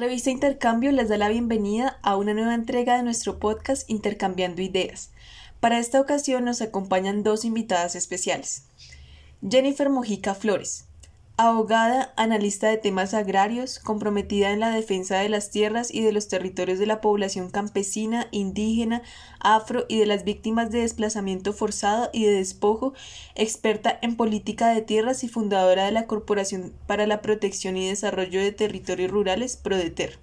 Revista Intercambio les da la bienvenida a una nueva entrega de nuestro podcast Intercambiando Ideas. Para esta ocasión nos acompañan dos invitadas especiales. Jennifer Mojica Flores, abogada, analista de temas agrarios, comprometida en la defensa de las tierras y de los territorios de la población campesina, indígena, afro y de las víctimas de desplazamiento forzado y de despojo, experta en política de tierras y fundadora de la Corporación para la Protección y Desarrollo de Territorios Rurales, PRODETER.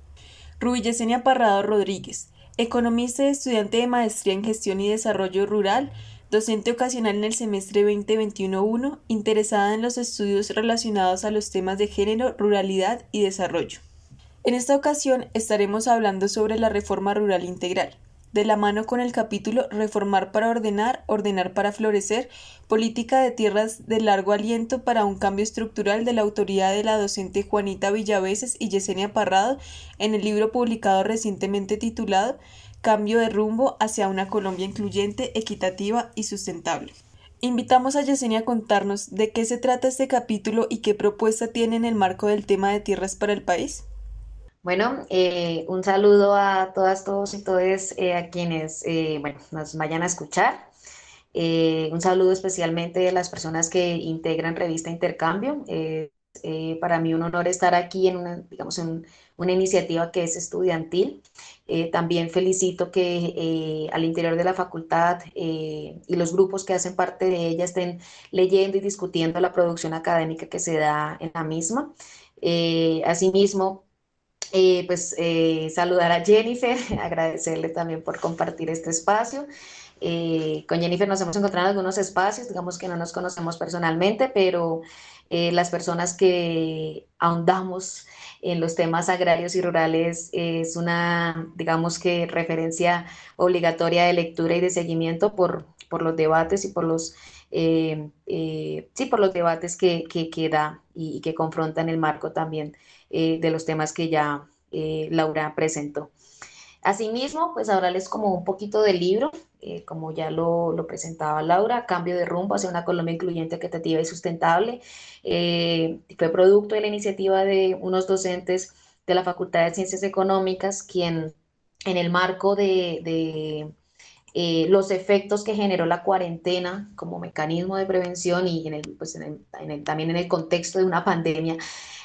Rubí Yesenia Parrado Rodríguez, economista y estudiante de maestría en gestión y desarrollo rural, docente ocasional en el semestre 2021-1, interesada en los estudios relacionados a los temas de género, ruralidad y desarrollo. En esta ocasión estaremos hablando sobre la reforma rural integral, de la mano con el capítulo Reformar para ordenar, ordenar para florecer, política de tierras de largo aliento para un cambio estructural de la autoridad de la docente Juanita Villaveses y Yesenia Parrado en el libro publicado recientemente titulado Cambio de rumbo hacia una Colombia incluyente, equitativa y sustentable. Invitamos a Yesenia a contarnos de qué se trata este capítulo y qué propuesta tiene en el marco del tema de tierras para el país. Bueno, eh, un saludo a todas, todos y todas eh, a quienes eh, nos vayan a escuchar. un saludo especialmente a las personas que integran Revista Intercambio. para mí un honor estar aquí en una, digamos, en una iniciativa que es estudiantil. Eh, también felicito que eh, al interior de la facultad eh, y los grupos que hacen parte de ella estén leyendo y discutiendo la producción académica que se da en la misma. asimismo, pues saludar a Jennifer, agradecerle también por compartir este espacio. con Jennifer nos hemos encontrado en algunos espacios, digamos que no nos conocemos personalmente, pero las personas que ahondamos en los temas agrarios y rurales es una, digamos que, referencia obligatoria de lectura y de seguimiento por, por los debates y por los, eh, eh, sí, por los debates que, que, da y, que confrontan el marco también eh, de los temas que ya Laura presentó. Asimismo, pues hablarles como un poquito del libro, como ya lo, lo, presentaba Laura, Cambio de rumbo hacia una Colombia incluyente, equitativa y sustentable. Eh, fue producto de la iniciativa de unos docentes de la Facultad de Ciencias Económicas, quien en el marco de, eh, los efectos que generó la cuarentena como mecanismo de prevención y en el, pues también en el contexto de una pandemia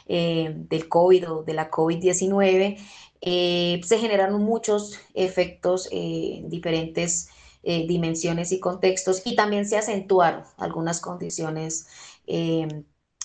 eh, del COVID o de la COVID-19, se generaron muchos efectos en diferentes dimensiones y contextos y también se acentuaron algunas condiciones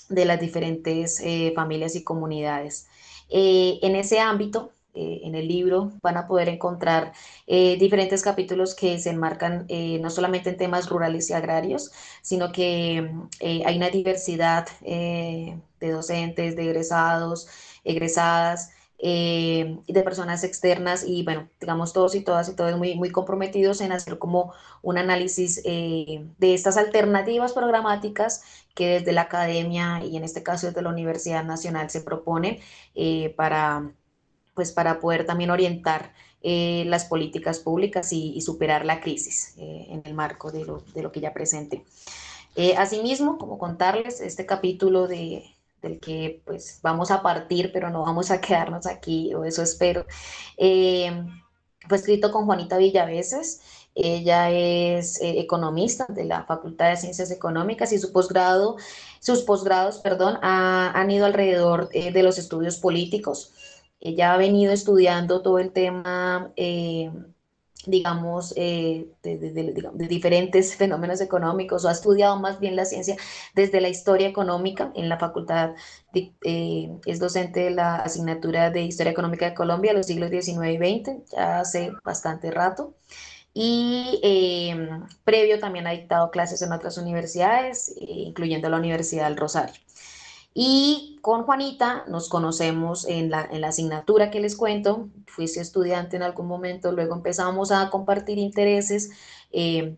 de las diferentes eh, familias y comunidades. Eh, en ese ámbito, eh, en el libro, van a poder encontrar diferentes capítulos que se enmarcan no solamente en temas rurales y agrarios, sino que hay una diversidad de docentes, de egresados, egresadas, eh, de personas externas y bueno, digamos todos y todas y todos muy, muy comprometidos en hacer como un análisis eh, de estas alternativas programáticas que desde la academia y en este caso desde la Universidad Nacional se proponen eh, para, pues para poder también orientar las políticas públicas y, superar la crisis en el marco de lo, de lo que ya presente. asimismo, como contarles, este capítulo de, del que pues vamos a partir, pero no vamos a quedarnos aquí, o eso espero. Eh, fue escrito con Juanita Villaveses. Ella es eh, economista de la Facultad de Ciencias Económicas y su posgrado, sus posgrados, perdón, han ido alrededor eh, de los estudios políticos. Ella ha venido estudiando todo el tema digamos, eh, de, diferentes fenómenos económicos o ha estudiado más bien la ciencia desde la historia económica en la facultad, eh, es docente de la asignatura de Historia Económica de Colombia los siglos XIX y XX, ya hace bastante rato. Y eh, previo también ha dictado clases en otras universidades, incluyendo la Universidad del Rosario. Y con Juanita nos conocemos en la, en la asignatura que les cuento. Fuiste estudiante en algún momento, luego empezamos a compartir intereses, eh,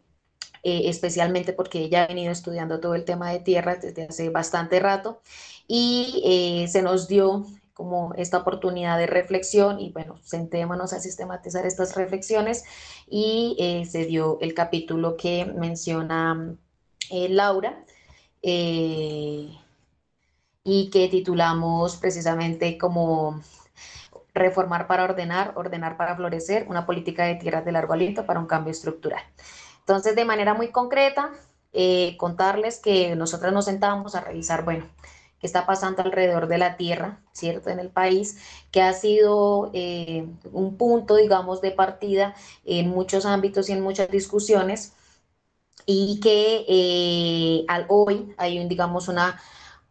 eh, especialmente porque ella ha venido estudiando todo el tema de tierras desde hace bastante rato y eh, se nos dio como esta oportunidad de reflexión y bueno, sentémonos a sistematizar estas reflexiones y se dio el capítulo que menciona Laura y que titulamos precisamente como reformar para ordenar, ordenar para florecer, una política de tierras de largo aliento para un cambio estructural. Entonces, de manera muy concreta, eh, contarles que nosotros nos sentábamos a revisar, bueno, qué está pasando alrededor de la tierra, ¿cierto? En el país, que ha sido eh, un punto, digamos, de partida en muchos ámbitos y en muchas discusiones, y que eh, al hoy hay, un, digamos, una,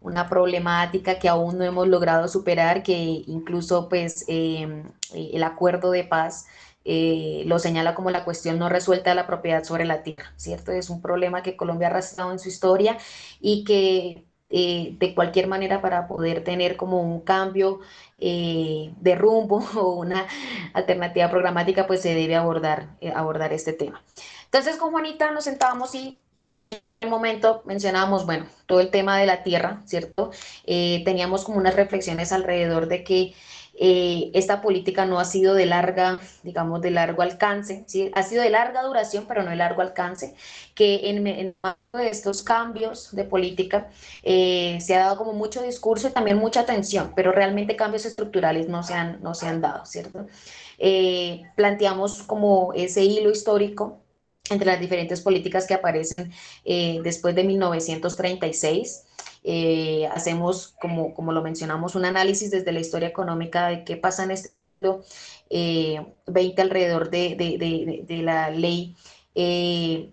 una problemática que aún no hemos logrado superar, que incluso, pues, em, el acuerdo de paz eh, lo señala como la cuestión no resuelta de la propiedad sobre la tierra, ¿cierto? Es un problema que Colombia ha arrastrado en su historia y que eh, de cualquier manera para poder tener como un cambio eh, de rumbo o una alternativa programática, pues se debe abordar, eh, abordar este tema. Entonces con Juanita nos sentábamos y el momento mencionábamos, bueno, todo el tema de la tierra, ¿cierto? teníamos como unas reflexiones alrededor de que eh, esta política no ha sido de larga, digamos, de largo alcance, ¿sí? ha sido de larga duración, pero no de largo alcance, que en, en de estos cambios de política eh, se ha dado como mucho discurso y también mucha atención, pero realmente cambios estructurales no se han, no se han dado, ¿cierto? Eh, planteamos como ese hilo histórico entre las diferentes políticas que aparecen después de 1936 eh, hacemos, como, como lo mencionamos, un análisis desde la historia económica de qué pasa en este eh, 20 alrededor de, de, de, de la ley eh,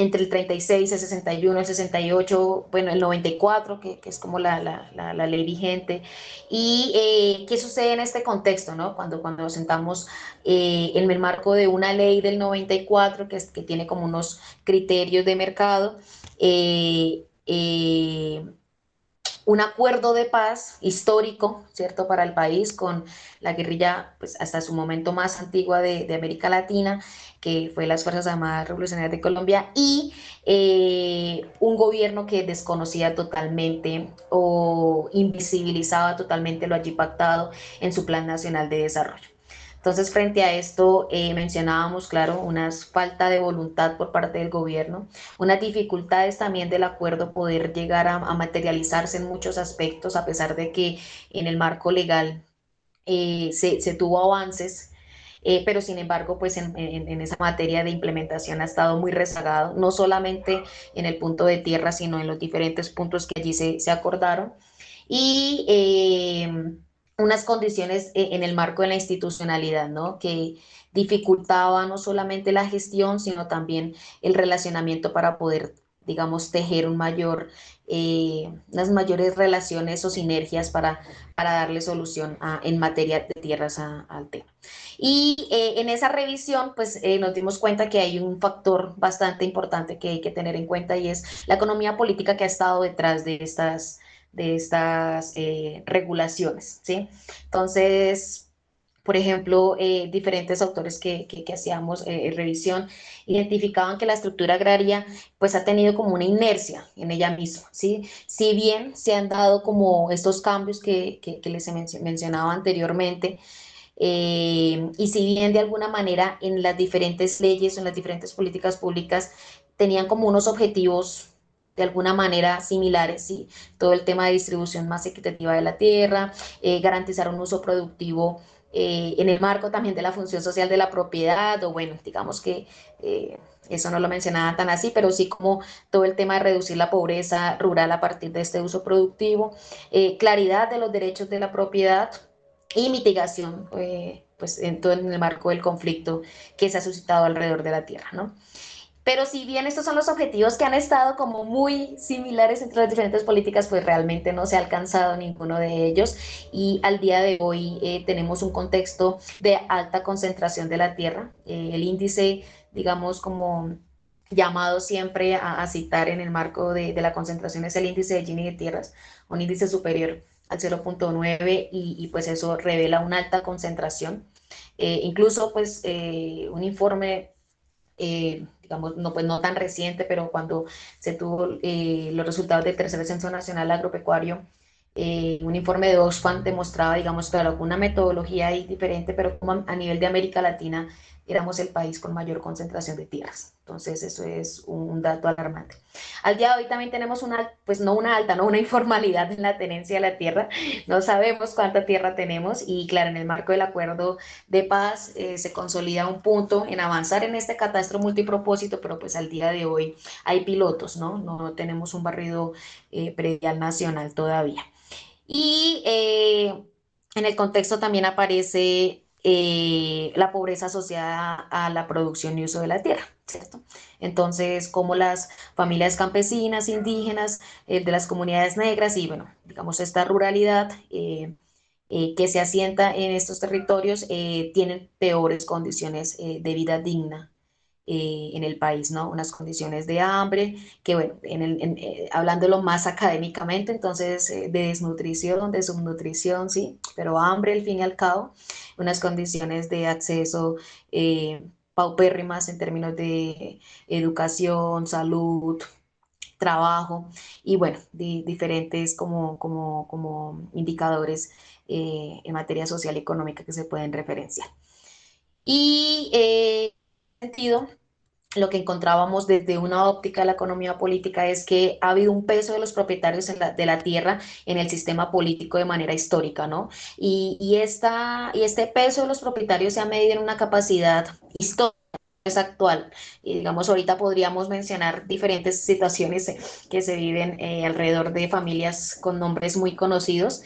entre el 36, el 61, el 68, bueno, el 94, que, que es como la, la, la, ley vigente. ¿Y eh, qué sucede en este contexto, no? Cuando, cuando nos sentamos eh, en el marco de una ley del 94 que, que tiene como unos criterios de mercado, eh, eh, un acuerdo de paz histórico, ¿cierto?, para el país con la guerrilla, pues hasta su momento más antigua de, América Latina, que fue las Fuerzas Armadas Revolucionarias de Colombia, y eh, un gobierno que desconocía totalmente o invisibilizaba totalmente lo allí pactado en su Plan Nacional de Desarrollo. Entonces, frente a esto, eh, mencionábamos, claro, una falta de voluntad por parte del gobierno, unas dificultades también del acuerdo poder llegar a, materializarse en muchos aspectos, a pesar de que en el marco legal eh, se, se, tuvo avances. Eh, pero sin embargo, pues en, en, esa materia de implementación ha estado muy rezagado, no solamente en el punto de tierra, sino en los diferentes puntos que allí se, se acordaron. Y unas condiciones eh, en el marco de la institucionalidad, ¿no? Que dificultaba no solamente la gestión, sino también el relacionamiento para poder, digamos, tejer un mayor, eh, unas mayores relaciones o sinergias para, para darle solución en materia de tierras al tema. Y eh, en esa revisión, pues nos dimos cuenta que hay un factor bastante importante que hay que tener en cuenta y es la economía política que ha estado detrás de estas de estas eh, regulaciones, ¿sí? Entonces, por ejemplo, eh, diferentes autores que, que, hacíamos eh, revisión identificaban que la estructura agraria pues ha tenido como una inercia en ella misma, ¿sí? Si bien se han dado como estos cambios que, que les mencionaba anteriormente, y si bien de alguna manera en las diferentes leyes o en las diferentes políticas públicas tenían como unos objetivos de alguna manera similares, ¿sí? todo el tema de distribución más equitativa de la tierra, eh, garantizar un uso productivo eh, en el marco también de la función social de la propiedad, o bueno, digamos que eh, eso no lo mencionaba tan así, pero sí como todo el tema de reducir la pobreza rural a partir de este uso productivo, claridad de los derechos de la propiedad y mitigación, pues en todo en el marco del conflicto que se ha suscitado alrededor de la tierra, ¿no? Pero si bien estos son los objetivos que han estado como muy similares entre las diferentes políticas, pues realmente no se ha alcanzado ninguno de ellos. Y al día de hoy eh, tenemos un contexto de alta concentración de la tierra. Eh, el índice, digamos, como llamado siempre a, citar en el marco de, la concentración es el índice de Gini de tierras, un índice superior al 0.9 y, pues eso revela una alta concentración. Eh, incluso pues un informe eh, digamos, no, pues no tan reciente, pero cuando se tuvo eh, los resultados del tercer censo nacional agropecuario, eh, un informe de Oxfam demostraba, digamos, claro, una metodología ahí diferente, pero como a nivel de América Latina éramos el país con mayor concentración de tierras. Entonces, eso es un dato alarmante. Al día de hoy también tenemos una, pues no una alta, no una informalidad en la tenencia de la tierra. No sabemos cuánta tierra tenemos y claro, en el marco del acuerdo de paz eh, se consolida un punto en avanzar en este catastro multipropósito, pero pues al día de hoy hay pilotos, ¿no? No, tenemos un barrido eh, predial nacional todavía. Y eh, en el contexto también aparece eh, la pobreza asociada a la producción y uso de la tierra, ¿cierto? Entonces, como las familias campesinas, indígenas, eh, de las comunidades negras y, bueno, digamos, esta ruralidad eh, que se asienta en estos territorios tienen peores condiciones de vida digna eh, en el país, ¿no? Unas condiciones de hambre, que bueno, en el, eh, hablándolo más académicamente, entonces eh, de desnutrición, de subnutrición, sí, pero hambre al fin y al cabo, unas condiciones de acceso paupérrimas en términos de educación, salud, trabajo y bueno, diferentes como, como, como indicadores en materia social y económica que se pueden referenciar. Y en sentido, lo que encontrábamos desde una óptica de la economía política es que ha habido un peso de los propietarios de la tierra en el sistema político de manera histórica, ¿no? Y, y, esta, y este peso de los propietarios se ha medido en una capacidad histórica actual. Y digamos, ahorita podríamos mencionar diferentes situaciones que se viven eh, alrededor de familias con nombres muy conocidos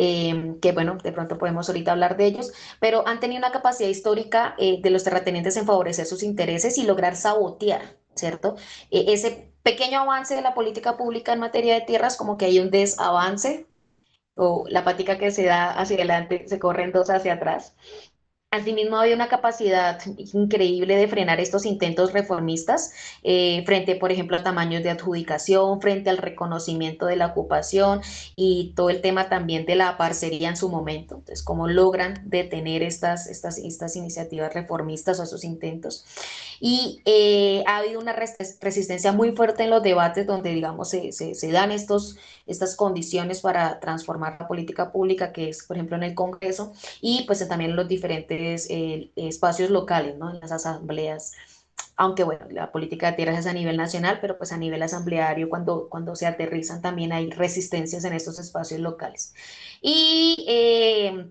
Em, que bueno, de pronto podemos ahorita hablar de ellos, pero han tenido una capacidad histórica eh, de los terratenientes en favorecer sus intereses y lograr sabotear, ¿cierto? E, ese pequeño avance de la política pública en materia de tierras, como que hay un desavance, o la pática que se da hacia adelante se corren dos hacia atras. Asimismo, había una capacidad increíble de frenar estos intentos reformistas eh, frente, por ejemplo, a tamaños de adjudicación, frente al reconocimiento de la ocupación y todo el tema también de la parcería en su momento. Entonces, cómo logran detener estas, estas, estas iniciativas reformistas o esos intentos. Y eh, ha habido una resistencia muy fuerte en los debates donde, digamos, se, se, dan estos, estas condiciones para transformar la política pública, que es, por ejemplo, en el Congreso y pues también en los diferentes eh, espacios locales, ¿no? En las asambleas aunque bueno, la política de tierras es a nivel nacional, pero pues a nivel asambleario, cuando, cuando se aterrizan también hay resistencias en estos espacios locales. Y eh,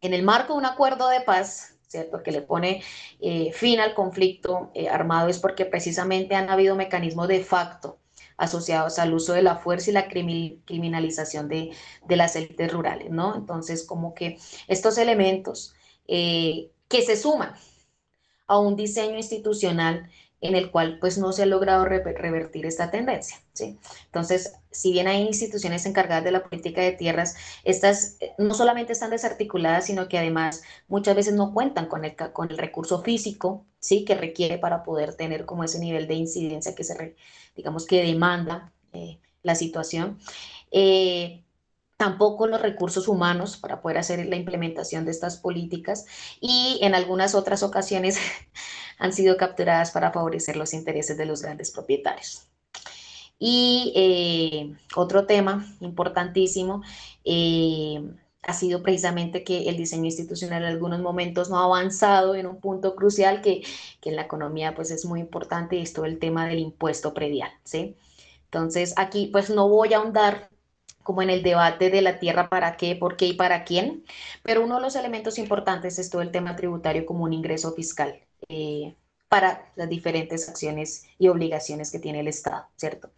en el marco de un acuerdo de paz, ¿cierto? Que le pone eh, fin al conflicto eh, armado es porque precisamente han habido mecanismos de facto asociados al uso de la fuerza y la criminalización de, las élites rurales, ¿no? Entonces, como que estos elementos eh, que se suman a un diseño institucional en el cual pues no se ha logrado revertir esta tendencia. ¿sí? Entonces, si bien hay instituciones encargadas de la política de tierras, estas eh, no solamente están desarticuladas, sino que además muchas veces no cuentan con el, con el recurso físico ¿sí? que requiere para poder tener como ese nivel de incidencia que se, digamos, que demanda eh, la situación. Tampoco los recursos humanos para poder hacer la implementación de estas políticas y en algunas otras ocasiones han sido capturadas para favorecer los intereses de los grandes propietarios. Y eh, otro tema importantísimo eh, ha sido precisamente que el diseño institucional en algunos momentos no ha avanzado en un punto crucial que, que en la economía pues es muy importante y es todo el tema del impuesto predial, ¿sí? Entonces aquí pues no voy a ahondar como en el debate de la tierra para qué, por qué y para quién, pero uno de los elementos importantes es todo el tema tributario como un ingreso fiscal. Eh, para las diferentes acciones y obligaciones que tiene el Estado, ¿cierto?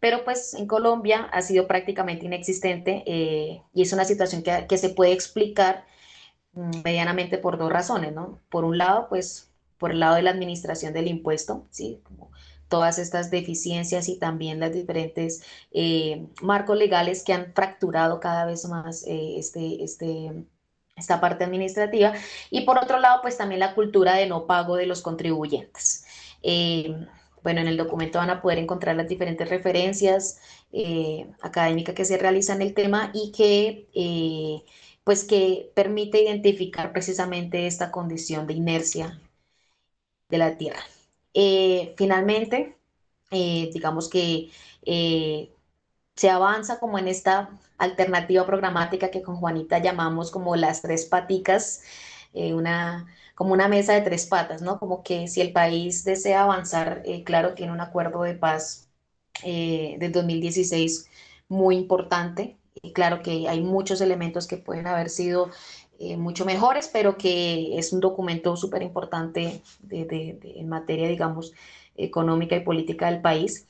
Pero pues en Colombia ha sido prácticamente inexistente eh, y es una situación que, que, se puede explicar mm, medianamente por dos razones, ¿no? Por un lado, pues por el lado de la administración del impuesto, ¿sí? Como todas estas deficiencias y también las diferentes eh, marcos legales que han fracturado cada vez más eh, este, este esta parte administrativa, y por otro lado, pues también la cultura de no pago de los contribuyentes. Eh, bueno, en el documento van a poder encontrar las diferentes referencias académicas que se realizan en el tema y que, pues que permite identificar precisamente esta condición de inercia de la Tierra. Finalmente, digamos que se avanza como en esta alternativa programática que con Juanita llamamos como las tres paticas eh, una, como una mesa de tres patas, ¿no? Como que si el país desea avanzar, eh, claro, tiene un acuerdo de paz eh, del 2016 muy importante. Y claro que hay muchos elementos que pueden haber sido mucho mejores, pero que es un documento súper importante en materia, digamos, económica y política del país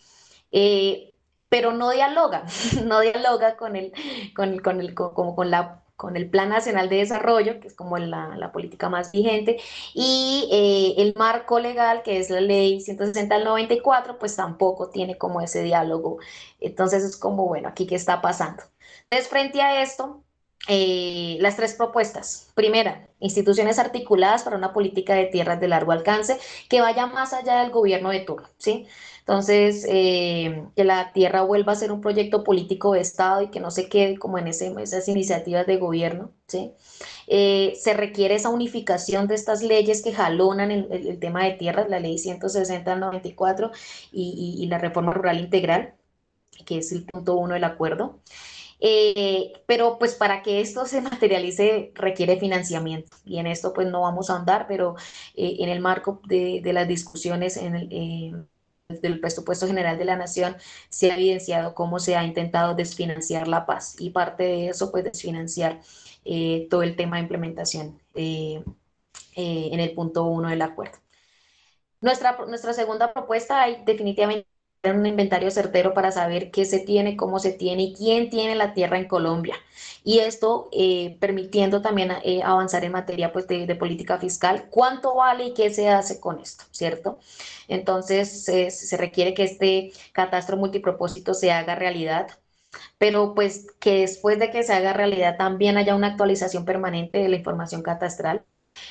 pero no dialoga, no dialoga con el, con, con el, como con la con el Plan Nacional de Desarrollo, que es como la, la política más vigente, y eh, el marco legal, que es la ley 160 del 94, pues tampoco tiene como ese diálogo. Entonces es como, bueno, aquí qué está pasando. Entonces, frente a esto, eh, las tres propuestas. Primera, instituciones articuladas para una política de tierras de largo alcance que vaya más allá del gobierno de turno, ¿sí? Entonces, eh, que la tierra vuelva a ser un proyecto político de Estado y que no se quede como en esas iniciativas de gobierno. ¿sí? Eh, se requiere esa unificación de estas leyes que jalonan el, tema de tierras, la ley 160 94 y, y, la reforma rural integral, que es el punto uno del acuerdo. Eh, pero pues para que esto se materialice requiere financiamiento y en esto pues no vamos a andar, pero en el marco de, de las discusiones en el, del presupuesto general de la nación se ha evidenciado cómo se ha intentado desfinanciar la paz y parte de eso pues desfinanciar eh, todo el tema de implementación eh, eh, en el punto uno del acuerdo. Nuestra, nuestra segunda propuesta hay definitivamente un inventario certero para saber qué se tiene, cómo se tiene y quién tiene la tierra en Colombia. Y esto eh, permitiendo también eh, avanzar en materia pues, de, política fiscal, cuánto vale y qué se hace con esto, ¿cierto? Entonces se requiere que este catastro multipropósito se haga realidad pero pues que después de que se haga realidad también haya una actualización permanente de la información catastral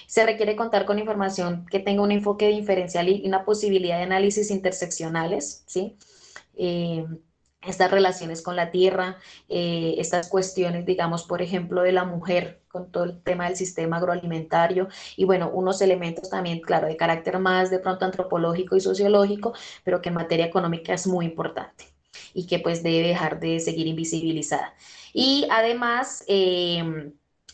se requiere contar con información que tenga un enfoque diferencial y una posibilidad de análisis interseccionales, ¿sí? Eh, estas relaciones con la tierra, eh, estas cuestiones, digamos, por ejemplo, de la mujer con todo el tema del sistema agroalimentario y bueno, unos elementos también, claro, de carácter más de pronto antropológico y sociológico, pero que en materia económica es muy importante y que pues debe dejar de seguir invisibilizada. Y además, eh,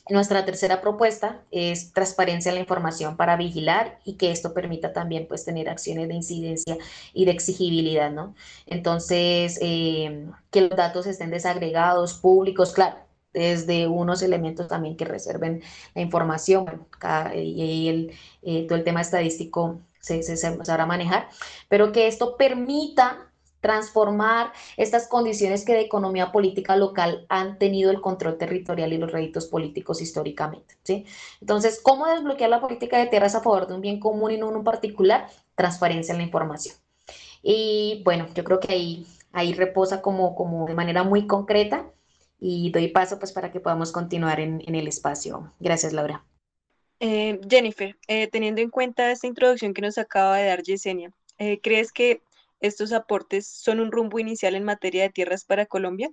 nuestra tercera propuesta es transparencia en la información para vigilar y que esto permita también pues tener acciones de incidencia y de exigibilidad, ¿no? Entonces, eh, que los datos estén desagregados, públicos, claro, desde unos elementos también que reserven la información, y el, eh, todo el tema estadístico se, se, se sabrá manejar, pero que esto permita transformar estas condiciones que de economía política local han tenido el control territorial y los réditos políticos históricamente. ¿sí? Entonces, ¿cómo desbloquear la política de tierras a favor de un bien común y no en particular? Transparencia en la información. Y bueno, yo creo que ahí, ahí reposa como, como de manera muy concreta y doy paso pues para que podamos continuar en, en el espacio. Gracias, Laura. Eh, Jennifer, eh, teniendo en cuenta esta introducción que nos acaba de dar Yesenia, eh, ¿crees que estos aportes son un rumbo inicial en materia de tierras para Colombia?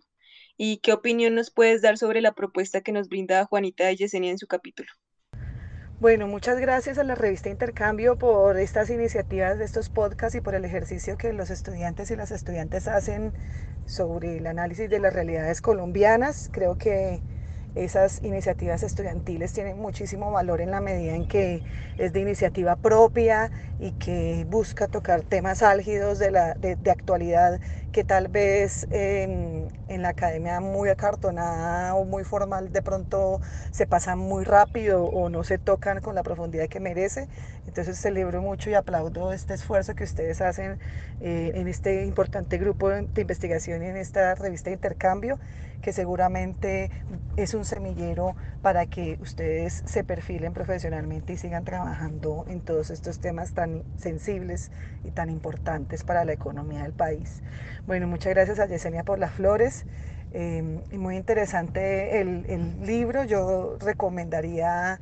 ¿Y qué opinión nos puedes dar sobre la propuesta que nos brinda Juanita de Yesenia en su capítulo? Bueno, muchas gracias a la revista Intercambio por estas iniciativas de estos podcasts y por el ejercicio que los estudiantes y las estudiantes hacen sobre el análisis de las realidades colombianas. Creo que esas iniciativas estudiantiles tienen muchísimo valor en la medida en que es de iniciativa propia y que busca tocar temas álgidos de, la, de, actualidad que tal vez en, en, la academia muy acartonada o muy formal de pronto se pasan muy rápido o no se tocan con la profundidad que merece. Entonces celebro mucho y aplaudo este esfuerzo que ustedes hacen eh, en este importante grupo de investigación y en esta revista de intercambio que seguramente es un semillero para que ustedes se perfilen profesionalmente y sigan trabajando en todos estos temas tan sensibles y tan importantes para la economía del país. Bueno, muchas gracias a Yesenia por las flores. Eh, muy interesante el, libro. Yo recomendaría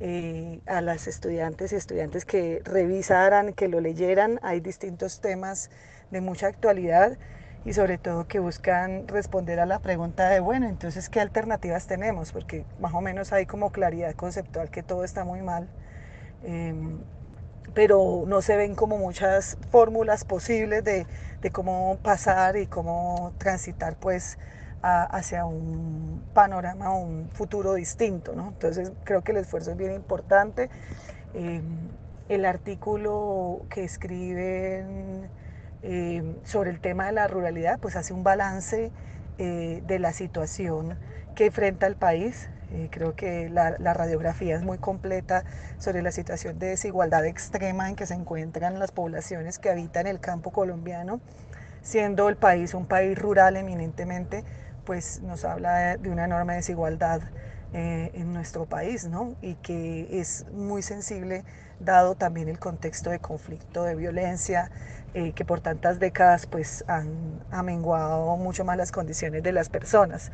eh, a las estudiantes y estudiantes que revisaran, que lo leyeran. Hay distintos temas de mucha actualidad y sobre todo que buscan responder a la pregunta de, bueno, entonces, ¿qué alternativas tenemos? Porque más o menos hay como claridad conceptual que todo está muy mal, em, pero no se ven como muchas fórmulas posibles de, de, cómo pasar y cómo transitar pues hacia un panorama un futuro distinto. ¿no? Entonces creo que el esfuerzo es bien importante. Em, el artículo que escriben em, sobre el tema de la ruralidad, pues hace un balance eh, de la situación que enfrenta el país. Eh, creo que la, la, radiografía es muy completa sobre la situación de desigualdad extrema en que se encuentran las poblaciones que habitan el campo colombiano, siendo el país un país rural eminentemente, pues nos habla de una enorme desigualdad eh, en nuestro país, ¿no? Y que es muy sensible dado también el contexto de conflicto, de violencia, eh, que por tantas décadas pues han amenguado mucho más las condiciones de las personas.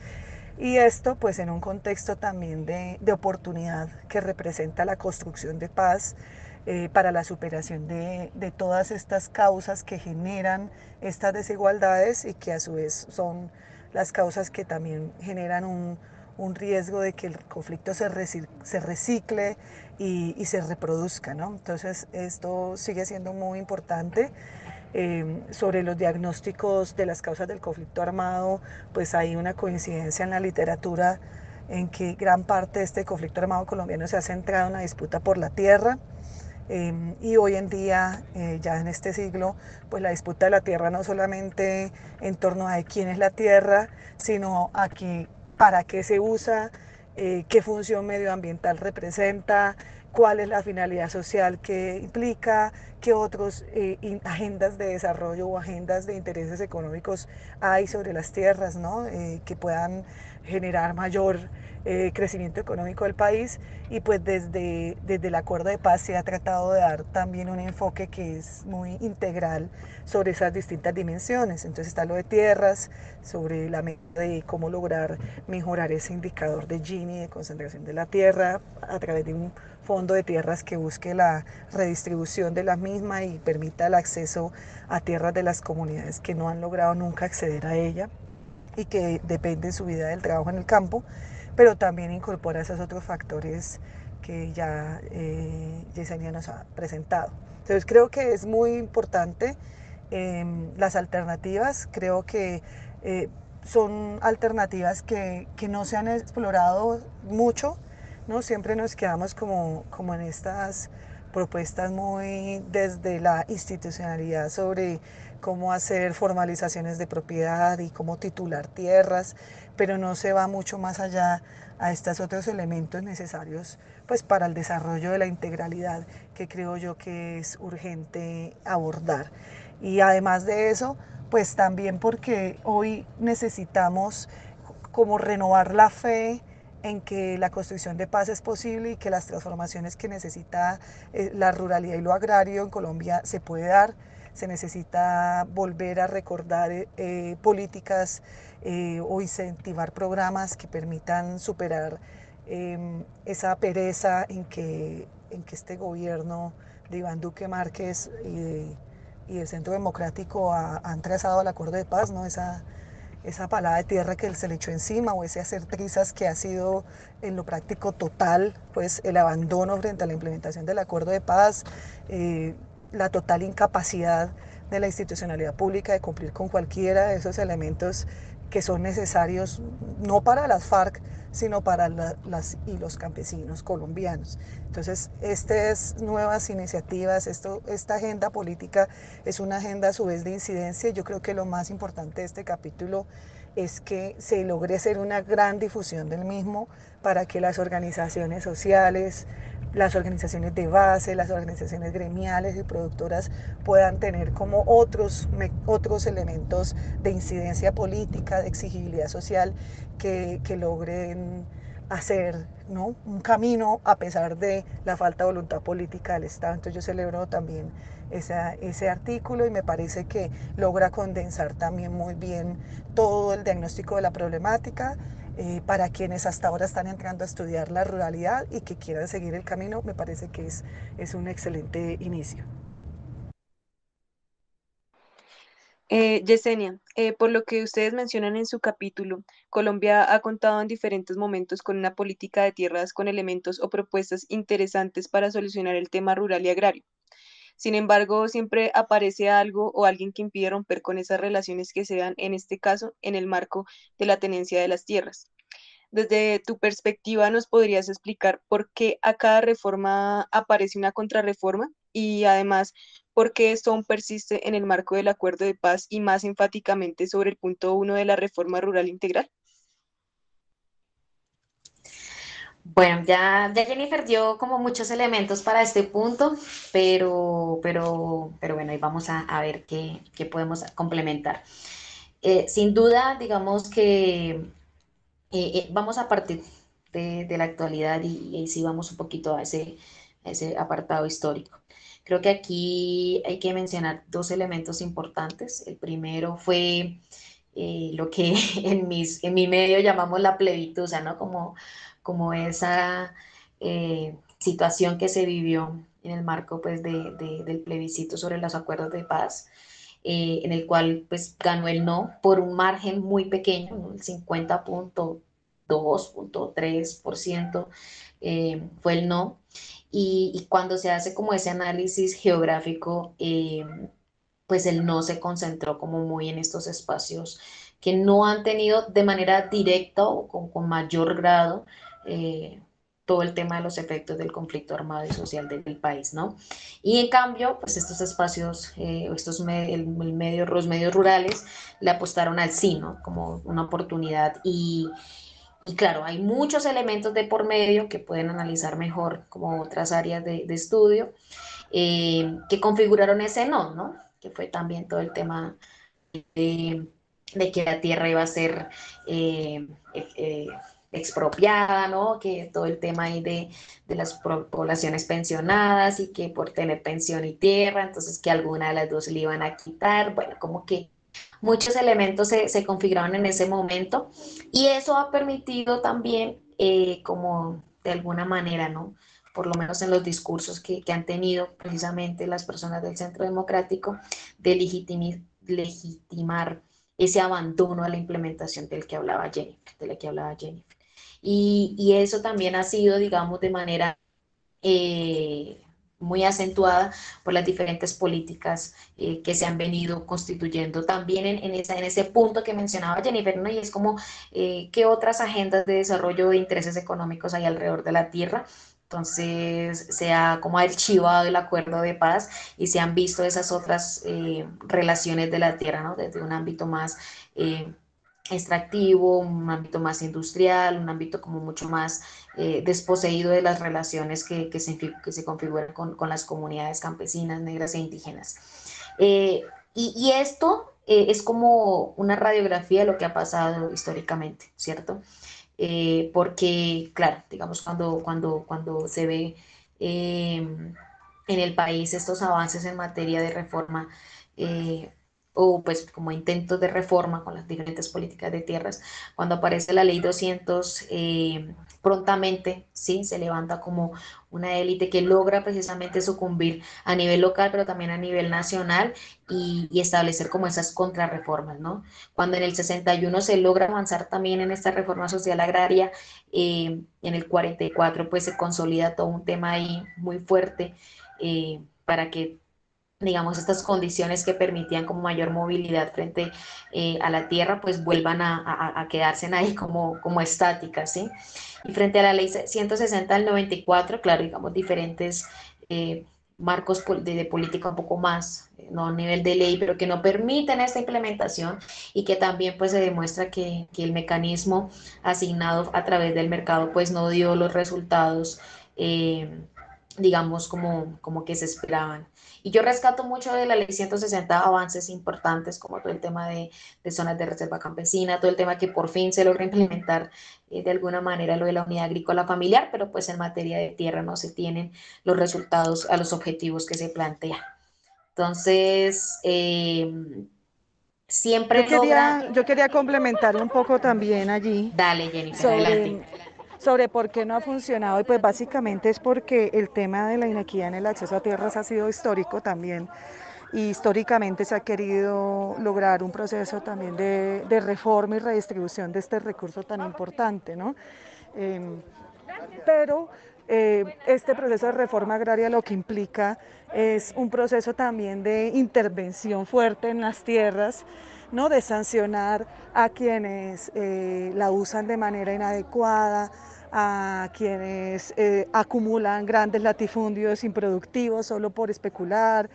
Y esto pues en un contexto también de, de oportunidad que representa la construcción de paz, eh, para la superación de, de, todas estas causas que generan estas desigualdades y que a su vez son las causas que también generan un, un riesgo de que el conflicto se, se recicle y, y, se reproduzca. ¿no? Entonces esto sigue siendo muy importante. Eh, sobre los diagnósticos de las causas del conflicto armado, pues hay una coincidencia en la literatura en que gran parte de este conflicto armado colombiano se ha centrado en la disputa por la tierra. Eh, y hoy en día, eh, ya en este siglo, pues la disputa de la tierra no solamente en torno a quién es la tierra, sino a que, para qué se usa, eh, qué función medioambiental representa, cuál es la finalidad social que implica, qué otras agendas de desarrollo o agendas de intereses económicos hay sobre las tierras, ¿no? que puedan generar mayor eh, crecimiento económico del país y pues desde, desde el acuerdo de paz se ha tratado de dar también un enfoque que es muy integral sobre esas distintas dimensiones. Entonces está lo de tierras, sobre la de cómo lograr mejorar ese indicador de Gini, de concentración de la tierra, a través de un fondo de tierras que busque la redistribución de la misma y permita el acceso a tierras de las comunidades que no han logrado nunca acceder a ella y que dependen su vida del trabajo en el campo pero también incorpora esos otros factores que ya eh, Yesenia nos ha presentado. Entonces creo que es muy importante em, las alternativas, creo que eh, son alternativas que, que, no se han explorado mucho, ¿no? siempre nos quedamos como, como en estas propuestas muy desde la institucionalidad sobre cómo hacer formalizaciones de propiedad y cómo titular tierras, pero no se va mucho más allá a estos otros elementos necesarios pues para el desarrollo de la integralidad que creo yo que es urgente abordar. Y además de eso, pues también porque hoy necesitamos como renovar la fe en que la construcción de paz es posible y que las transformaciones que necesita eh, la ruralidad y lo agrario en Colombia se puede dar se necesita volver a recordar eh, políticas eh, o incentivar programas que permitan superar em, esa pereza en que, en que este gobierno de Iván Duque Márquez y, y el Centro Democrático han trazado el acuerdo de paz, ¿no? esa, esa palada de tierra que se le echó encima o ese hacer trizas que ha sido en lo práctico total, pues el abandono frente a la implementación del acuerdo de paz, eh, la total incapacidad de la institucionalidad pública de cumplir con cualquiera de esos elementos que son necesarios no para las FARC, sino para las y los campesinos colombianos. Entonces, estas nuevas iniciativas, esto, esta agenda política es una agenda a su vez de incidencia. Yo creo que lo más importante de este capítulo es que se logre hacer una gran difusión del mismo para que las organizaciones sociales, las organizaciones de base, las organizaciones gremiales y productoras puedan tener como otros, otros elementos de incidencia política, de exigibilidad social que, que logren hacer ¿no? un camino a pesar de la falta de voluntad política del Estado. Entonces yo celebro también ese artículo y me parece que logra condensar también muy bien todo el diagnóstico de la problemática eh, para quienes hasta ahora están entrando a estudiar la ruralidad y que quieran seguir el camino, me parece que es, es un excelente inicio. Eh, Yesenia, eh, por lo que ustedes mencionan en su capítulo, Colombia ha contado en diferentes momentos con una política de tierras con elementos o propuestas interesantes para solucionar el tema rural y agrario. Sin embargo, siempre aparece algo o alguien que impide romper con esas relaciones que se dan, en este caso, en el marco de la tenencia de las tierras. Desde tu perspectiva, ¿nos podrías explicar por qué a cada reforma aparece una contrarreforma? Y además, ¿por qué esto aún persiste en el marco del acuerdo de paz y más enfáticamente sobre el punto uno de la reforma rural integral? Bueno, ya, ya Jennifer dio como muchos elementos para este punto, pero, pero, pero bueno, ahí vamos a, a ver qué, qué, podemos complementar. Eh, sin duda, digamos que eh, eh, vamos a partir de, de la actualidad y, y sí vamos un poquito a ese, a ese apartado histórico. Creo que aquí hay que mencionar dos elementos importantes. El primero fue lo que en, mis, en mi medio llamamos la plebitusa, ¿no? Como como esa eh, situación que se vivió en el marco pues, de, del plebiscito sobre los acuerdos de paz, eh, en el cual pues, ganó el no por un margen muy pequeño, el 50.2.3% eh, fue el no. Y, y, cuando se hace como ese análisis geográfico, pues el no se concentró como muy en estos espacios que no han tenido de manera directa o con, con mayor grado eh, todo el tema de los efectos del conflicto armado y social del, país, ¿no? Y en cambio, pues estos espacios, eh, estos el, medio, los medios rurales le apostaron al sí, ¿no? Como una oportunidad y, y claro, hay muchos elementos de por medio que pueden analizar mejor como otras áreas de, de estudio eh, que configuraron ese no, ¿no? Que fue también todo el tema de, de que la tierra iba a ser eh, expropiada, ¿no? Que todo el tema ahí de, de, las poblaciones pensionadas y que por tener pensión y tierra, entonces que alguna de las dos le iban a quitar, bueno, como que muchos elementos se, se configuraron en ese momento y eso ha permitido también eh, como de alguna manera, ¿no? por lo menos en los discursos que, que han tenido precisamente las personas del Centro Democrático, de legitimar ese abandono a la implementación del que hablaba Jennifer, de la que hablaba Jennifer. Y, eso también ha sido, digamos, de manera eh, muy acentuada por las diferentes políticas eh, que se han venido constituyendo también en, esa, en ese punto que mencionaba Jennifer, ¿no? y es como eh, qué otras agendas de desarrollo de intereses económicos hay alrededor de la tierra. Entonces se ha como archivado el acuerdo de paz y se han visto esas otras relaciones de la tierra, ¿no? Desde un ámbito más extractivo, un ámbito más industrial, un ámbito como mucho más eh, desposeído de las relaciones que, que, se, que se, configuran con, con, las comunidades campesinas, negras e indígenas. Eh, y, y, esto eh, es como una radiografía de lo que ha pasado históricamente, ¿cierto? Porque, claro, digamos, cuando, cuando, cuando se ve en el país estos avances en materia de reforma, o pues como intentos de reforma con las diferentes políticas de tierras. Cuando aparece la ley 200, eh, prontamente sí se levanta como una élite que logra precisamente sucumbir a nivel local, pero también a nivel nacional y, establecer como esas contrarreformas, ¿no? Cuando en el 61 se logra avanzar también en esta reforma social agraria, eh, en el 44 pues se consolida todo un tema ahí muy fuerte eh, para que digamos, estas condiciones que permitían como mayor movilidad frente eh, a la Tierra, pues vuelvan a, quedarse ahí como, como estáticas, ¿sí? Y frente a la ley 160 del 94, claro, digamos, diferentes eh, marcos de, política un poco más, no a nivel de ley, pero que no permiten esta implementación y que también pues se demuestra que, que el mecanismo asignado a través del mercado pues no dio los resultados, eh, digamos, como, como que se esperaban. Y yo rescato mucho de la ley 160 avances importantes, como todo el tema de, de zonas de reserva campesina, todo el tema que por fin se logra implementar eh, de alguna manera lo de la unidad agrícola familiar, pero pues en materia de tierra no se tienen los resultados a los objetivos que se plantea. Entonces, eh, siempre yo quería, logra... yo quería complementar un poco también allí. Dale, Jennifer, sobre, adelante sobre por qué no ha funcionado y pues básicamente es porque el tema de la inequidad en el acceso a tierras ha sido histórico también y históricamente se ha querido lograr un proceso también de, de reforma y redistribución de este recurso tan importante, ¿no? Eh, pero Eh, este proceso de reforma agraria lo que implica es un proceso también de intervención fuerte en las tierras, ¿no? de sancionar a quienes eh, la usan de manera inadecuada, a quienes eh, acumulan grandes latifundios improductivos solo por especular,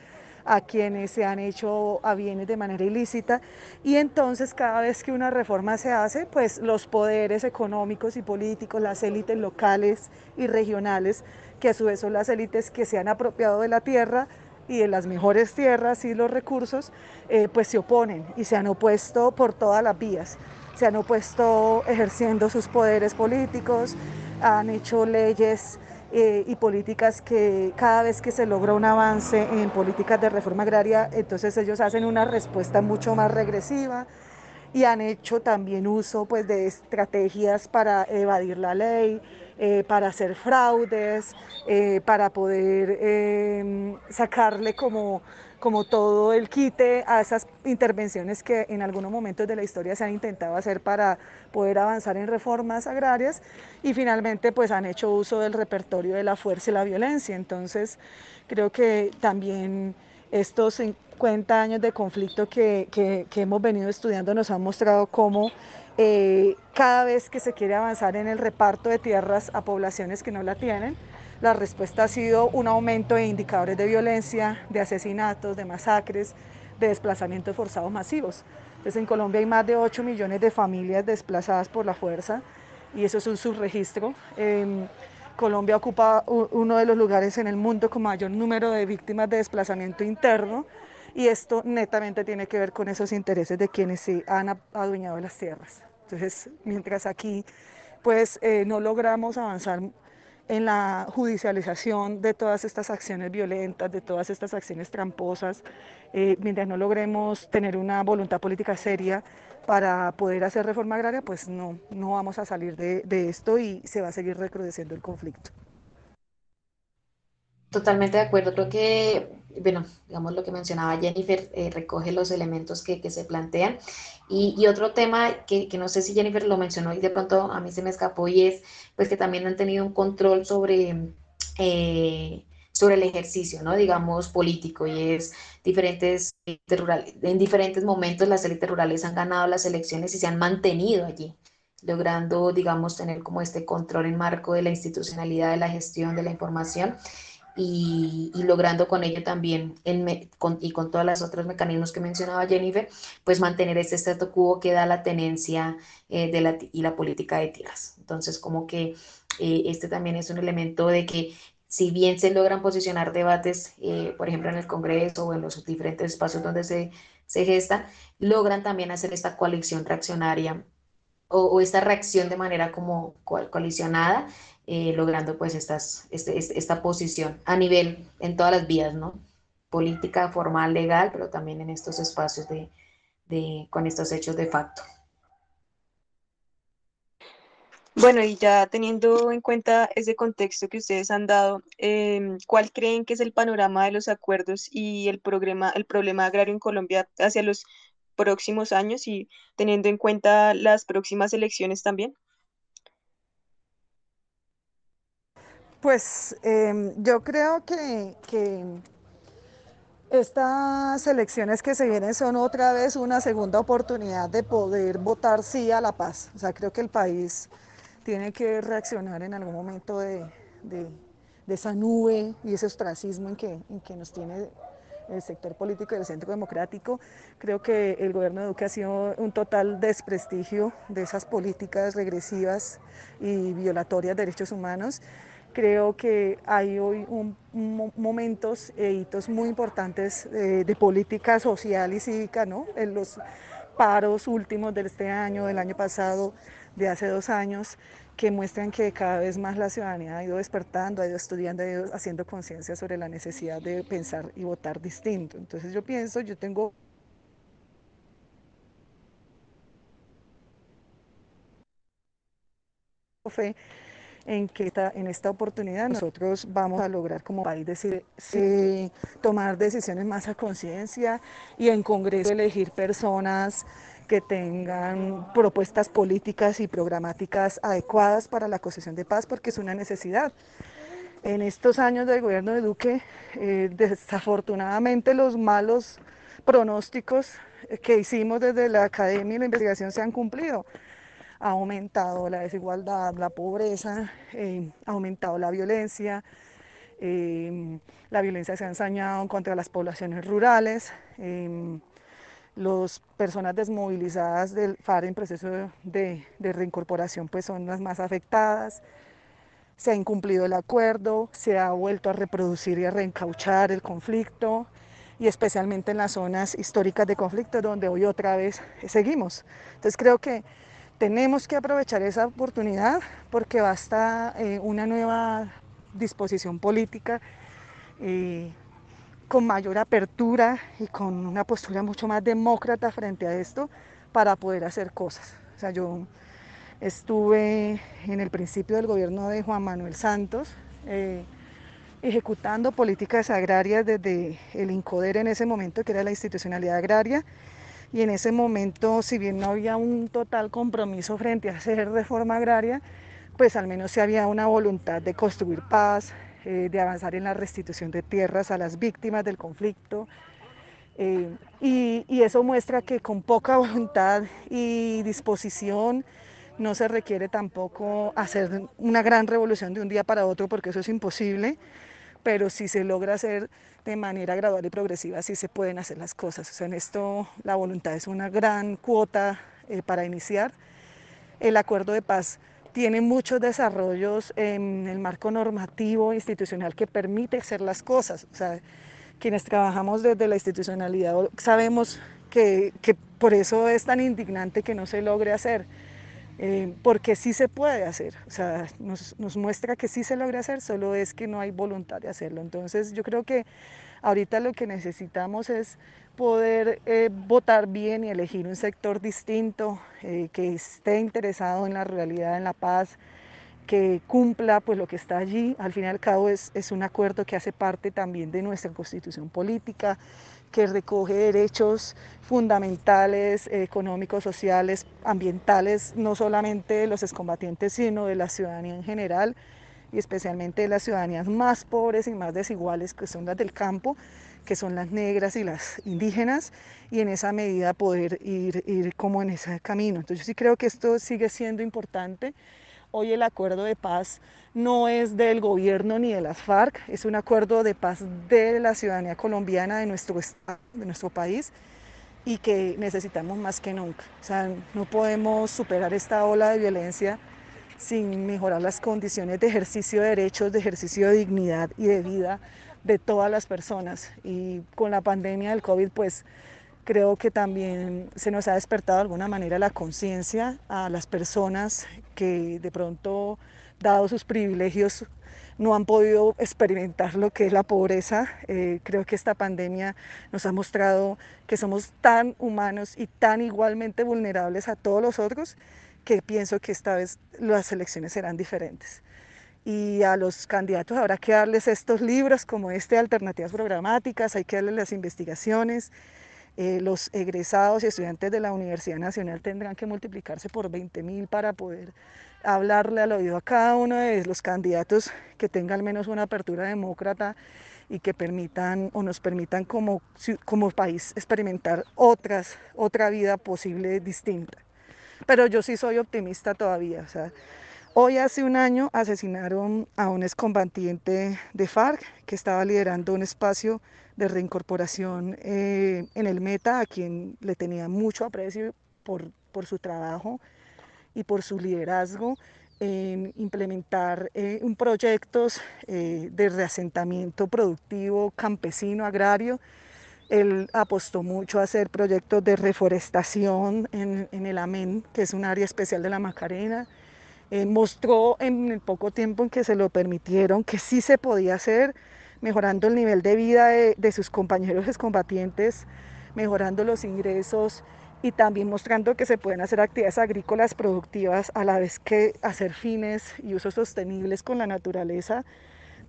a quienes se han hecho a bienes de manera ilícita y entonces cada vez que una reforma se hace, pues los poderes económicos y políticos, las élites locales y regionales, que a su vez son las élites que se han apropiado de la tierra, y de las mejores tierras y los recursos, eh, pues se oponen y se han opuesto por todas las vías. Se han opuesto ejerciendo sus poderes políticos, han hecho leyes eh, y políticas que cada vez que se logra un avance en políticas de reforma agraria, entonces ellos hacen una respuesta mucho más regresiva y han hecho también uso pues, de estrategias para evadir la ley, eh, para hacer fraudes, eh, para poder em, sacarle como como todo el quite a esas intervenciones que en algunos momentos de la historia se han intentado hacer para poder avanzar en reformas agrarias y finalmente pues han hecho uso del repertorio de la fuerza y la violencia. Entonces creo que también estos 50 años de conflicto que, que, hemos venido estudiando nos han mostrado cómo eh, cada vez que se quiere avanzar en el reparto de tierras a poblaciones que no la tienen, la respuesta ha sido un aumento de indicadores de violencia, de asesinatos, de masacres, de desplazamientos forzados masivos. Entonces en Colombia hay más de 8 millones de familias desplazadas por la fuerza y eso es un subregistro. Colombia ocupa uno de los lugares en el mundo con mayor número de víctimas de desplazamiento interno y esto netamente tiene que ver con esos intereses de quienes se han adueñado las tierras. Entonces, mientras aquí pues eh, no logramos avanzar en la judicialización de todas estas acciones violentas, de todas estas acciones tramposas, eh, mientras no logremos tener una voluntad política seria para poder hacer reforma agraria, pues no, no vamos a salir de, de esto y se va a seguir recrudeciendo el conflicto. Totalmente de acuerdo. Creo que, bueno, digamos lo que mencionaba Jennifer, eh, recoge los elementos que, que se plantean. Y, y otro tema que, que, no sé si Jennifer lo mencionó y de pronto a mí se me escapó y es, pues que también han tenido un control sobre, eh, sobre el ejercicio, ¿no? Digamos, político y es diferentes. En diferentes momentos las élites rurales han ganado las elecciones y se han mantenido allí logrando, digamos, tener como este control en marco de la institucionalidad de la gestión de la información y, logrando con ello también, y con todos los otros mecanismos que mencionaba Jennifer, pues mantener este status quo que da la tenencia eh, de la, y la política de tierras. Entonces, como que eh, este también es un elemento de que si bien se logran posicionar debates, eh, por ejemplo, en el Congreso o en los diferentes espacios donde se, se gestan, logran también hacer esta coalición reaccionaria o, esta reacción de manera como coalicionada eh, logrando pues estas, este, este, esta posición a nivel, en todas las vías, ¿no? Política, formal, legal, pero también en estos espacios de, de con estos hechos de facto. Bueno, y ya teniendo en cuenta ese contexto que ustedes han dado, em, ¿cuál creen que es el panorama de los acuerdos y el, problema, el problema agrario en Colombia hacia los próximos años y teniendo en cuenta las próximas elecciones también? Pues em, yo creo que, estas elecciones que se vienen son otra vez una segunda oportunidad de poder votar sí a la paz. O sea, creo que el país tiene que reaccionar en algún momento de, esa nube y ese ostracismo en que, en que nos tiene el sector político y el centro democrático. Creo que el gobierno de Duque ha sido un total desprestigio de esas políticas regresivas y violatorias de derechos humanos Creo que hay hoy momentos e hitos muy importantes eh, de política social y cívica, ¿no? En los paros últimos de este año, del año pasado, de hace dos años, que muestran que cada vez más la ciudadanía ha ido despertando, ha ido estudiando, ha ido haciendo conciencia sobre la necesidad de pensar y votar distinto. Entonces yo pienso, yo tengo fe en que en esta oportunidad nosotros vamos a lograr como país decir, tomar decisiones más a conciencia y en Congreso elegir personas que tengan propuestas políticas y programáticas adecuadas para la concesión de paz porque es una necesidad. en estos años del gobierno de Duque, eh, desafortunadamente los malos pronósticos que hicimos desde la academia y la investigación se han cumplido. Ha aumentado la desigualdad, la pobreza, eh, ha aumentado la violencia, eh, la violencia se ha ensañado contra las poblaciones rurales, las personas desmovilizadas del FAR en proceso de, de reincorporación pues son las más afectadas se ha incumplido el acuerdo, se ha vuelto a reproducir y a reencauchar el conflicto y especialmente en las zonas históricas de conflicto donde hoy otra vez seguimos. Entonces creo que tenemos que aprovechar esa oportunidad porque basta eh, una nueva disposición política eh, con mayor apertura y con una postura mucho más demócrata frente a esto para poder hacer cosas. O sea, yo Estuve en el principio del gobierno de Juan Manuel Santos, eh, ejecutando políticas agrarias desde el INCODER en ese momento, que era la institucionalidad agraria, y en ese momento, si bien no había un total compromiso frente a hacer reforma agraria, pues al menos sí había una voluntad de construir paz, eh, de avanzar en la restitución de tierras a las víctimas del conflicto. Eh, y, y, eso muestra que con poca voluntad y disposición no se requiere tampoco hacer una gran revolución de un día para otro porque eso es imposible, pero si se logra hacer de manera gradual y progresiva, sí se pueden hacer las cosas. O sea, en esto la voluntad es una gran cuota eh, para iniciar. El acuerdo de paz tiene muchos desarrollos en el marco normativo institucional que permite hacer las cosas. O sea, quienes trabajamos desde la institucionalidad sabemos que, que por eso es tan indignante que no se logre hacer eh, porque sí se puede hacer, o sea, nos, nos, muestra que sí se logra hacer, solo es que no hay voluntad de hacerlo. Entonces yo creo que ahorita lo que necesitamos es poder eh, votar bien y elegir un sector distinto, eh, que esté interesado en la realidad, en la paz, que cumpla pues lo que está allí. Al fin y al cabo es, es un acuerdo que hace parte también de nuestra constitución política, que recoge derechos fundamentales, económicos, sociales, ambientales, no solamente de los excombatientes, sino de la ciudadanía en general y especialmente de las ciudadanías más pobres y más desiguales, que son las del campo, que son las negras y las indígenas, y en esa medida poder ir, ir como en ese camino. Entonces yo sí creo que esto sigue siendo importante Hoy el acuerdo de paz no es del gobierno ni de las FARC, es un acuerdo de paz de la ciudadanía colombiana, de nuestro, de nuestro país y que necesitamos más que nunca. O sea, no podemos superar esta ola de violencia sin mejorar las condiciones de ejercicio de derechos, de ejercicio de dignidad y de vida de todas las personas. Y con la pandemia del COVID, pues Creo que también se nos ha despertado de alguna manera la conciencia a las personas que de pronto, dado sus privilegios, no han podido experimentar lo que es la pobreza. Eh, creo que esta pandemia nos ha mostrado que somos tan humanos y tan igualmente vulnerables a todos los otros que pienso que esta vez las elecciones serán diferentes. Y a los candidatos habrá que darles estos libros como este, Alternativas Programáticas, hay que darles las investigaciones eh, los egresados y estudiantes de la Universidad Nacional tendrán que multiplicarse por 20 mil para poder hablarle al oído a cada uno de los candidatos que tenga al menos una apertura demócrata y que permitan o nos permitan como, como país experimentar otras, otra vida posible distinta. Pero yo sí soy optimista todavía. Hoy hace un año asesinaron a un excombatiente de FARC que estaba liderando un espacio de reincorporación eh, en el Meta, a quien le tenía mucho aprecio por, por su trabajo y por su liderazgo en implementar eh, un proyectos eh, de reasentamiento productivo campesino, agrario. Él apostó mucho a hacer proyectos de reforestación en, en el Amén, que es un área especial de la Macarena. mostró en el poco tiempo en que se lo permitieron que sí se podía hacer mejorando el nivel de vida de, sus compañeros combatientes, mejorando los ingresos y también mostrando que se pueden hacer actividades agrícolas productivas a la vez que hacer fines y usos sostenibles con la naturaleza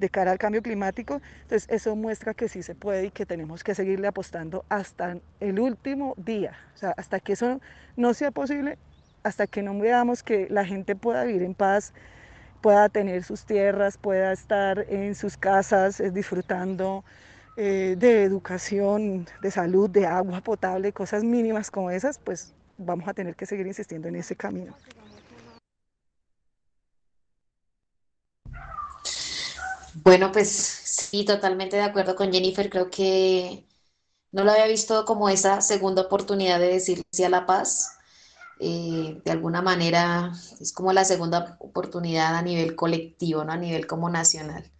de cara al cambio climático. Entonces eso muestra que sí se puede y que tenemos que seguirle apostando hasta el último día, o sea, hasta que eso no sea posible, hasta que no veamos que la gente pueda vivir en paz pueda tener sus tierras, pueda estar en sus casas eh, disfrutando eh, de educación, de salud, de agua potable, cosas mínimas como esas, pues vamos a tener que seguir insistiendo en ese camino. Bueno, pues sí, totalmente de acuerdo con Jennifer. Creo que no lo había visto como esa segunda oportunidad de decir sí a la paz. Eh, de alguna manera es como la segunda oportunidad a nivel colectivo, ¿no? A nivel como nacional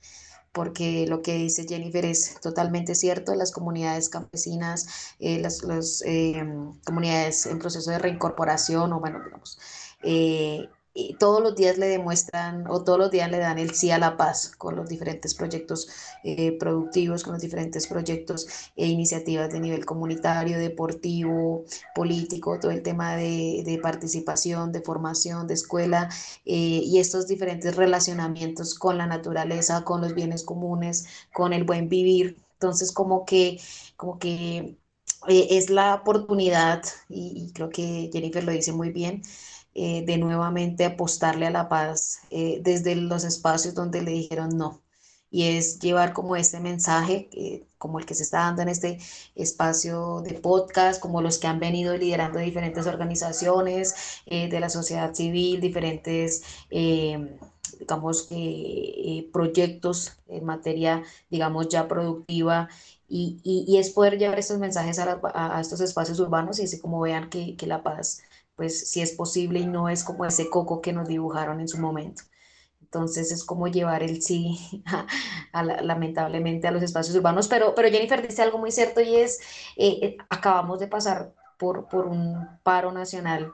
porque lo que dice Jennifer es totalmente cierto, las comunidades campesinas, eh, las, eh, comunidades en proceso de reincorporación o bueno, digamos, eh, todos los días le demuestran o todos los días le dan el sí a la paz con los diferentes proyectos eh, productivos, con los diferentes proyectos e iniciativas de nivel comunitario, deportivo, político, todo el tema de, de participación, de formación, de escuela eh, y estos diferentes relacionamientos con la naturaleza, con los bienes comunes, con el buen vivir. Entonces, como que, como que eh, es la oportunidad, y, y creo que Jennifer lo dice muy bien, eh, de nuevamente apostarle a la paz eh, desde los espacios donde le dijeron no. Y es llevar como este mensaje, eh, como el que se está dando en este espacio de podcast, como los que han venido liderando diferentes organizaciones de la sociedad civil, diferentes digamos, proyectos en materia, digamos, ya productiva. Y, y, es poder llevar estos mensajes a, a, estos espacios urbanos y así como vean que, que la paz pues si es posible y no es como ese coco que nos dibujaron en su momento. Entonces es como llevar el sí, lamentablemente, a los espacios urbanos. Pero, pero Jennifer dice algo muy cierto y es, eh, eh, acabamos de pasar por, por un paro nacional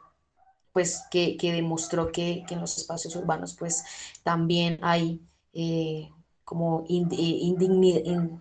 pues que, que demostró que, que, en los espacios urbanos pues también hay eh, como,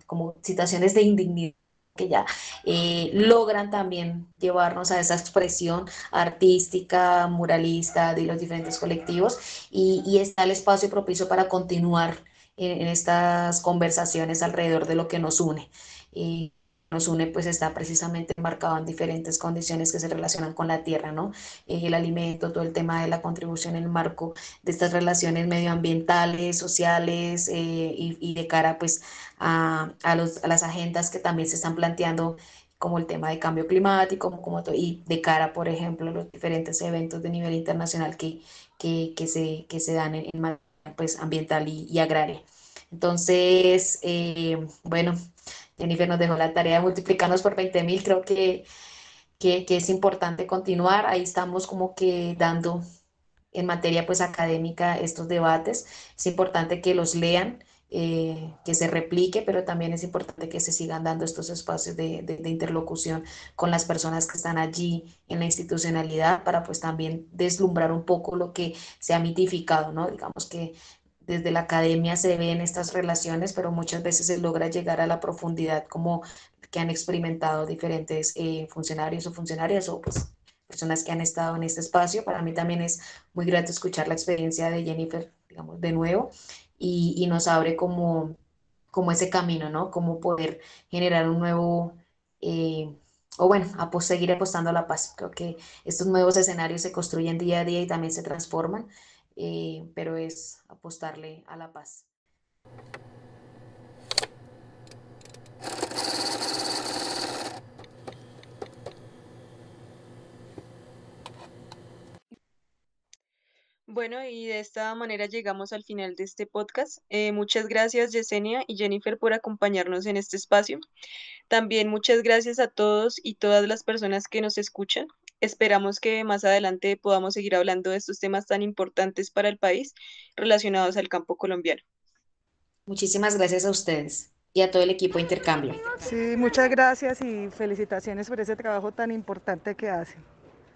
como situaciones de indignidad que ya eh, logran también llevarnos a esa expresión artística, muralista de los diferentes colectivos y, está el espacio propicio para continuar en, estas conversaciones alrededor de lo que nos une. Y, nos une pues está precisamente marcado en diferentes condiciones que se relacionan con la tierra, ¿no? Eh, el alimento, todo el tema de la contribución en el marco de estas relaciones medioambientales, sociales eh, y, de cara pues a, a, los, a, las agendas que también se están planteando como el tema de cambio climático, como, como y de cara, por ejemplo, a los diferentes eventos de nivel internacional que, que, que se, que se dan en, en pues, ambiental y, y agraria. Entonces, eh, bueno, Jennifer nos dejó la tarea de multiplicarnos por 20 mil, creo que, que, es importante continuar, ahí estamos como que dando en materia pues académica estos debates, es importante que los lean, eh, que se replique, pero también es importante que se sigan dando estos espacios de, de, interlocución con las personas que están allí en la institucionalidad para pues también deslumbrar un poco lo que se ha mitificado, ¿no? Digamos que desde la academia se ven estas relaciones, pero muchas veces se logra llegar a la profundidad como que han experimentado diferentes eh, funcionarios o funcionarias o pues personas que han estado en este espacio. Para mí también es muy grato escuchar la experiencia de Jennifer, digamos, de nuevo y, y nos abre como, como ese camino, ¿no? Cómo poder generar un nuevo... Eh, o bueno, a seguir apostando a la paz. Creo que estos nuevos escenarios se construyen día a día y también se transforman. Eh, pero es apostarle a la paz. Bueno, y de esta manera llegamos al final de este podcast. Eh, muchas gracias Yesenia y Jennifer por acompañarnos en este espacio. También muchas gracias a todos y todas las personas que nos escuchan. Esperamos que más adelante podamos seguir hablando de estos temas tan importantes para el país relacionados al campo colombiano. Muchísimas gracias a ustedes y a todo el equipo de Intercambio. Sí, muchas gracias y felicitaciones por ese trabajo tan importante que hacen.